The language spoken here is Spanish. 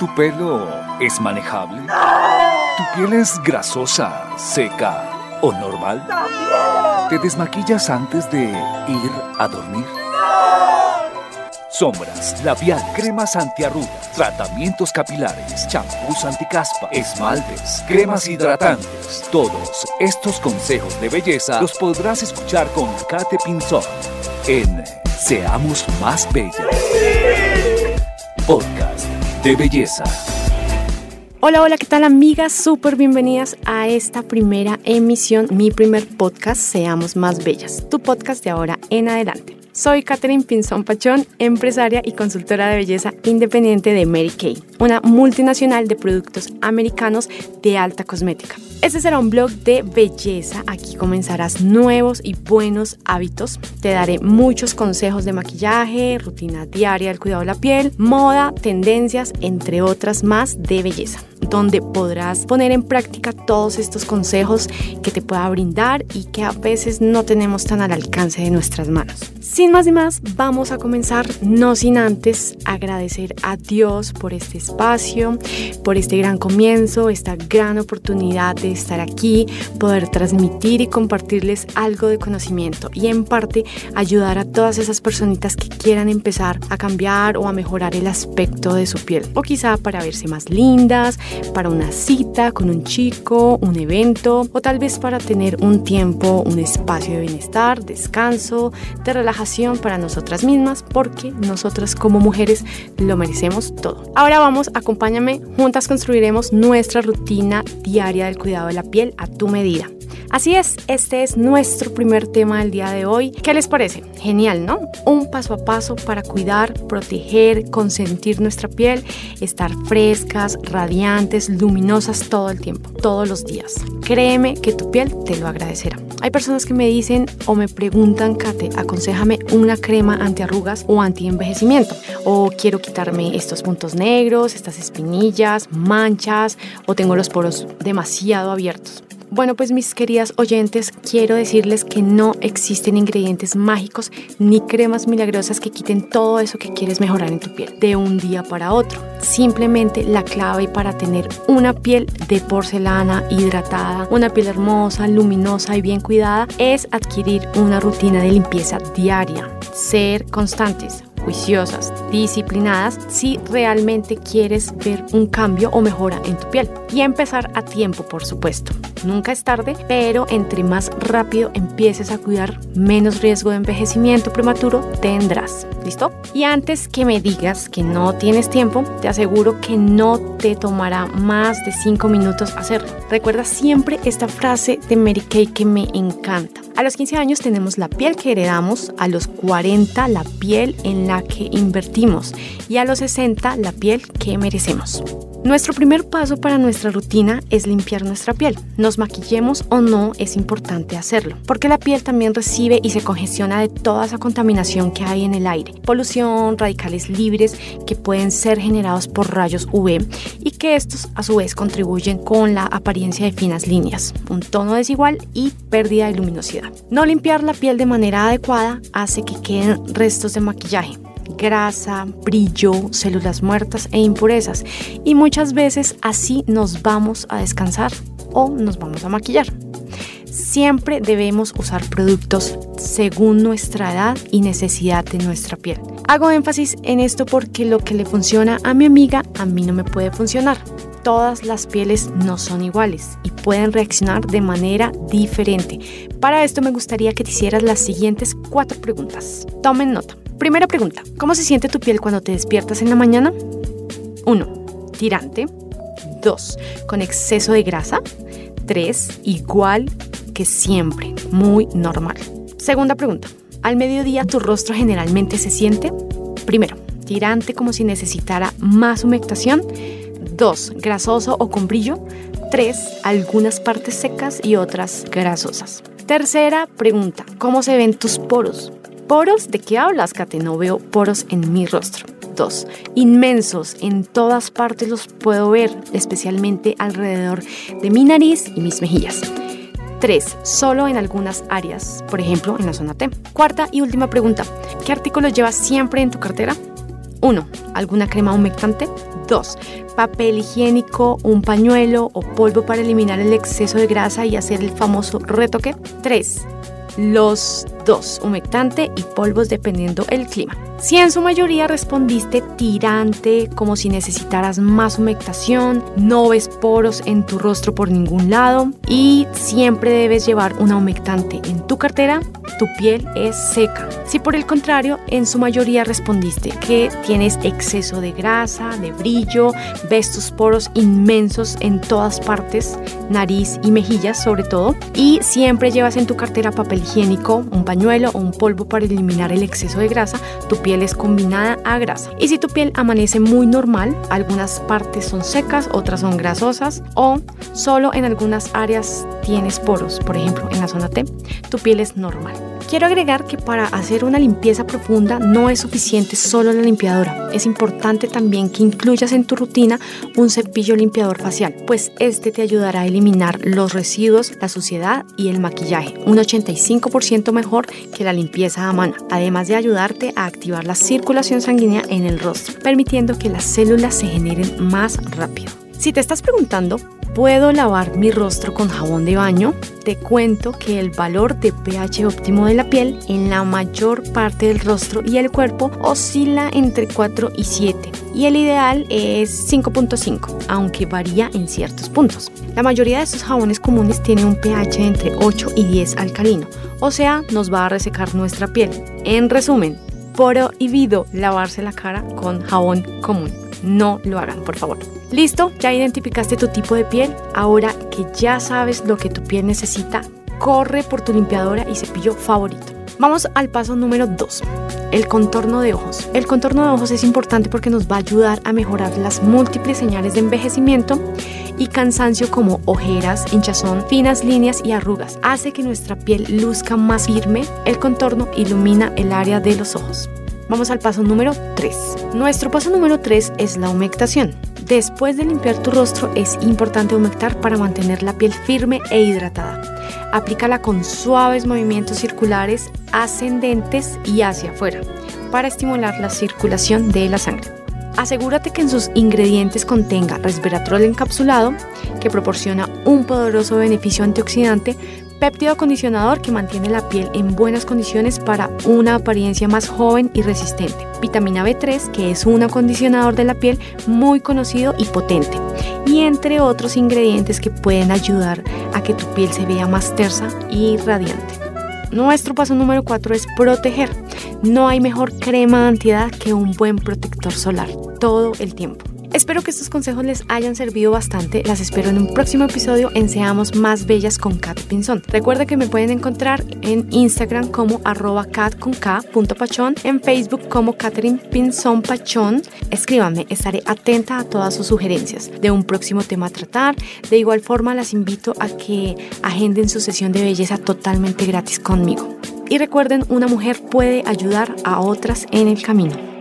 ¿Tu pelo es manejable? ¿Tu piel es grasosa, seca o normal? ¿Te desmaquillas antes de ir a dormir? Sombras, labial, cremas antiarrugas, tratamientos capilares, champús anticaspa, esmaltes, cremas hidratantes. Todos estos consejos de belleza los podrás escuchar con Kate Pinzón en Seamos Más Bellas. Podcast de belleza. Hola, hola, ¿qué tal amigas? Súper bienvenidas a esta primera emisión, mi primer podcast, Seamos Más Bellas, tu podcast de ahora en adelante. Soy Catherine Pinzón Pachón, empresaria y consultora de belleza independiente de Mary Kay, una multinacional de productos americanos de alta cosmética. Este será un blog de belleza. Aquí comenzarás nuevos y buenos hábitos. Te daré muchos consejos de maquillaje, rutina diaria del cuidado de la piel, moda, tendencias, entre otras más de belleza donde podrás poner en práctica todos estos consejos que te pueda brindar y que a veces no tenemos tan al alcance de nuestras manos. Sin más y más, vamos a comenzar, no sin antes agradecer a Dios por este espacio, por este gran comienzo, esta gran oportunidad de estar aquí, poder transmitir y compartirles algo de conocimiento y en parte ayudar a todas esas personitas que quieran empezar a cambiar o a mejorar el aspecto de su piel o quizá para verse más lindas, para una cita con un chico, un evento o tal vez para tener un tiempo, un espacio de bienestar, descanso, de relajación para nosotras mismas porque nosotras como mujeres lo merecemos todo. Ahora vamos, acompáñame, juntas construiremos nuestra rutina diaria del cuidado de la piel a tu medida. Así es, este es nuestro primer tema del día de hoy. ¿Qué les parece? Genial, ¿no? Un paso a paso para cuidar, proteger, consentir nuestra piel, estar frescas, radiantes, luminosas todo el tiempo, todos los días. Créeme que tu piel te lo agradecerá. Hay personas que me dicen o me preguntan, Kate, aconsejame una crema antiarrugas o anti-envejecimiento. O quiero quitarme estos puntos negros, estas espinillas, manchas, o tengo los poros demasiado abiertos. Bueno, pues mis queridas oyentes, quiero decirles que no existen ingredientes mágicos ni cremas milagrosas que quiten todo eso que quieres mejorar en tu piel de un día para otro. Simplemente la clave para tener una piel de porcelana hidratada, una piel hermosa, luminosa y bien cuidada es adquirir una rutina de limpieza diaria, ser constantes juiciosas, disciplinadas, si realmente quieres ver un cambio o mejora en tu piel. Y empezar a tiempo, por supuesto. Nunca es tarde, pero entre más rápido empieces a cuidar, menos riesgo de envejecimiento prematuro tendrás. ¿Listo? Y antes que me digas que no tienes tiempo, te aseguro que no te tomará más de 5 minutos hacerlo. Recuerda siempre esta frase de Mary Kay que me encanta. A los 15 años tenemos la piel que heredamos, a los 40 la piel en la que invertimos y a los 60 la piel que merecemos. Nuestro primer paso para nuestra rutina es limpiar nuestra piel. Nos maquillemos o no, es importante hacerlo, porque la piel también recibe y se congestiona de toda esa contaminación que hay en el aire. Polución, radicales libres que pueden ser generados por rayos UV y que estos a su vez contribuyen con la apariencia de finas líneas, un tono desigual y pérdida de luminosidad. No limpiar la piel de manera adecuada hace que queden restos de maquillaje grasa, brillo, células muertas e impurezas. Y muchas veces así nos vamos a descansar o nos vamos a maquillar. Siempre debemos usar productos según nuestra edad y necesidad de nuestra piel. Hago énfasis en esto porque lo que le funciona a mi amiga a mí no me puede funcionar. Todas las pieles no son iguales y pueden reaccionar de manera diferente. Para esto me gustaría que te hicieras las siguientes cuatro preguntas. Tomen nota. Primera pregunta, ¿cómo se siente tu piel cuando te despiertas en la mañana? 1. Tirante. 2. Con exceso de grasa. 3. Igual que siempre, muy normal. Segunda pregunta, ¿al mediodía tu rostro generalmente se siente? Primero, tirante como si necesitara más humectación. 2. Grasoso o con brillo. 3. Algunas partes secas y otras grasosas. Tercera pregunta, ¿cómo se ven tus poros? ¿Poros? ¿De qué hablas, Kate? No veo poros en mi rostro. 2. Inmensos, en todas partes los puedo ver, especialmente alrededor de mi nariz y mis mejillas. 3. Solo en algunas áreas, por ejemplo en la zona T. Cuarta y última pregunta. ¿Qué artículos llevas siempre en tu cartera? 1. ¿Alguna crema humectante? 2. Papel higiénico, un pañuelo o polvo para eliminar el exceso de grasa y hacer el famoso retoque. 3. Los dos, humectante y polvos dependiendo el clima. Si en su mayoría respondiste tirante, como si necesitaras más humectación, no ves poros en tu rostro por ningún lado y siempre debes llevar una humectante en tu cartera, tu piel es seca. Si por el contrario, en su mayoría respondiste que tienes exceso de grasa, de brillo, ves tus poros inmensos en todas partes, nariz y mejillas sobre todo, y siempre llevas en tu cartera papel higiénico, un pañuelo o un polvo para eliminar el exceso de grasa, tu piel es combinada a grasa. Y si tu piel amanece muy normal, algunas partes son secas, otras son grasosas o solo en algunas áreas tienes poros, por ejemplo en la zona T, tu piel es normal. Quiero agregar que para hacer una limpieza profunda no es suficiente solo la limpiadora. Es importante también que incluyas en tu rutina un cepillo limpiador facial, pues este te ayudará a eliminar los residuos, la suciedad y el maquillaje, un 85% mejor que la limpieza a mano, además de ayudarte a activar la circulación sanguínea en el rostro, permitiendo que las células se generen más rápido. Si te estás preguntando ¿Puedo lavar mi rostro con jabón de baño? Te cuento que el valor de pH óptimo de la piel en la mayor parte del rostro y el cuerpo oscila entre 4 y 7 y el ideal es 5.5, aunque varía en ciertos puntos. La mayoría de estos jabones comunes tienen un pH entre 8 y 10 alcalino, o sea, nos va a resecar nuestra piel. En resumen, prohibido lavarse la cara con jabón común. No lo hagan, por favor. Listo, ya identificaste tu tipo de piel. Ahora que ya sabes lo que tu piel necesita, corre por tu limpiadora y cepillo favorito. Vamos al paso número 2, el contorno de ojos. El contorno de ojos es importante porque nos va a ayudar a mejorar las múltiples señales de envejecimiento y cansancio como ojeras, hinchazón, finas líneas y arrugas. Hace que nuestra piel luzca más firme. El contorno ilumina el área de los ojos. Vamos al paso número 3. Nuestro paso número 3 es la humectación. Después de limpiar tu rostro es importante humectar para mantener la piel firme e hidratada. Aplícala con suaves movimientos circulares ascendentes y hacia afuera para estimular la circulación de la sangre. Asegúrate que en sus ingredientes contenga resveratrol encapsulado, que proporciona un poderoso beneficio antioxidante péptido acondicionador que mantiene la piel en buenas condiciones para una apariencia más joven y resistente. Vitamina B3, que es un acondicionador de la piel muy conocido y potente. Y entre otros ingredientes que pueden ayudar a que tu piel se vea más tersa y radiante. Nuestro paso número 4 es proteger. No hay mejor crema de antiedad que un buen protector solar todo el tiempo. Espero que estos consejos les hayan servido bastante. Las espero en un próximo episodio en Seamos Más Bellas con Kat Pinzón. Recuerda que me pueden encontrar en Instagram como arroba cat con K, pachón, en Facebook como Catherine Pinzón Pachón. Escríbanme, estaré atenta a todas sus sugerencias de un próximo tema a tratar. De igual forma, las invito a que agenden su sesión de belleza totalmente gratis conmigo. Y recuerden, una mujer puede ayudar a otras en el camino.